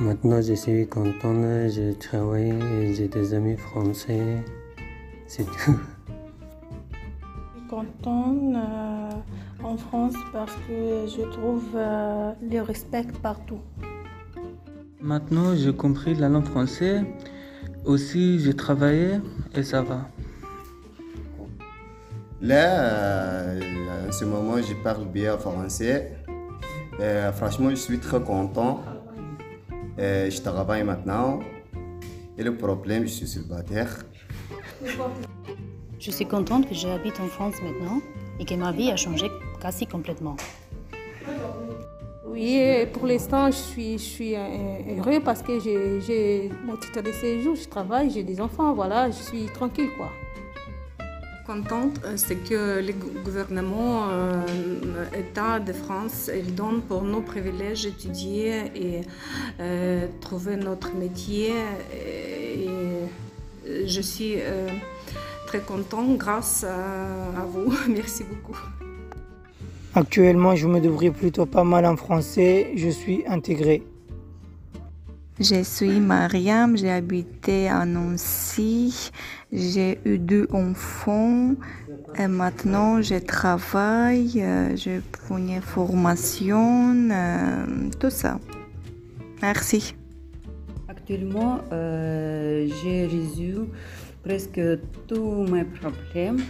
maintenant, je suis content, je travaille et j'ai des amis français. C'est tout. Je suis contente euh, en France parce que je trouve euh, le respect partout. Maintenant, j'ai compris la langue française. Aussi, j'ai travaillé et ça va. Là, euh, en ce moment, je parle bien français. Euh, franchement, je suis très content. Euh, je travaille maintenant. Et le problème, je suis célibataire. Je suis contente que j'habite en France maintenant et que ma vie a changé quasi complètement. Oui, pour l'instant, je suis, je suis heureux parce que j'ai- j'ai mon titre de séjour, je travaille, j'ai des enfants, voilà, je suis tranquille quoi. Contente, euh, c'est que le gou- gouvernement euh, État de France il donne pour nos privilèges étudier et euh, trouver notre métier. Je suis euh, très contente grâce à, vous. Merci beaucoup. Actuellement, je me débrouille plutôt pas mal en français. Je suis intégré. Je suis Mariam, j'ai habité à Nancy, j'ai eu deux enfants et maintenant je travaille, euh, je une formation, euh, tout ça. Merci. Actuellement, euh, j'ai résolu presque tous mes problèmes.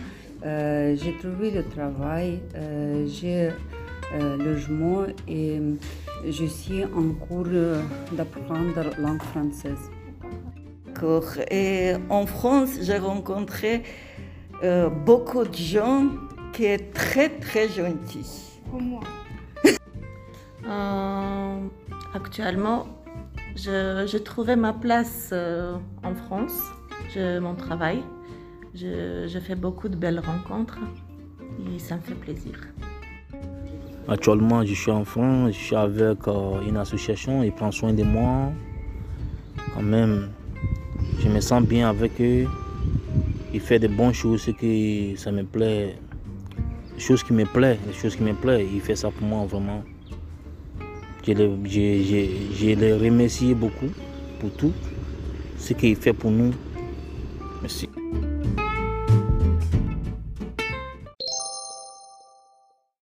J'ai trouvé le travail, euh, j'ai logement et je suis en cours d'apprendre la langue française. D'accord. Et en France, j'ai rencontré euh, beaucoup de gens qui sont très très gentils. Pour moi. Euh, actuellement, je, je trouvais ma place euh, en France, je, mon travail. Je, je fais beaucoup de belles rencontres et ça me fait plaisir. Actuellement, je suis en France, je suis avec euh, une association, ils prennent soin de moi. Quand même, je me sens bien avec eux. Ils font de bonnes choses, ce qui ça me plaît. Les choses qui me plaisent, les choses qui me plaisent, il fait ça pour moi vraiment. Je les, je, je- je les remercie beaucoup pour tout ce qu'il fait pour nous. Merci.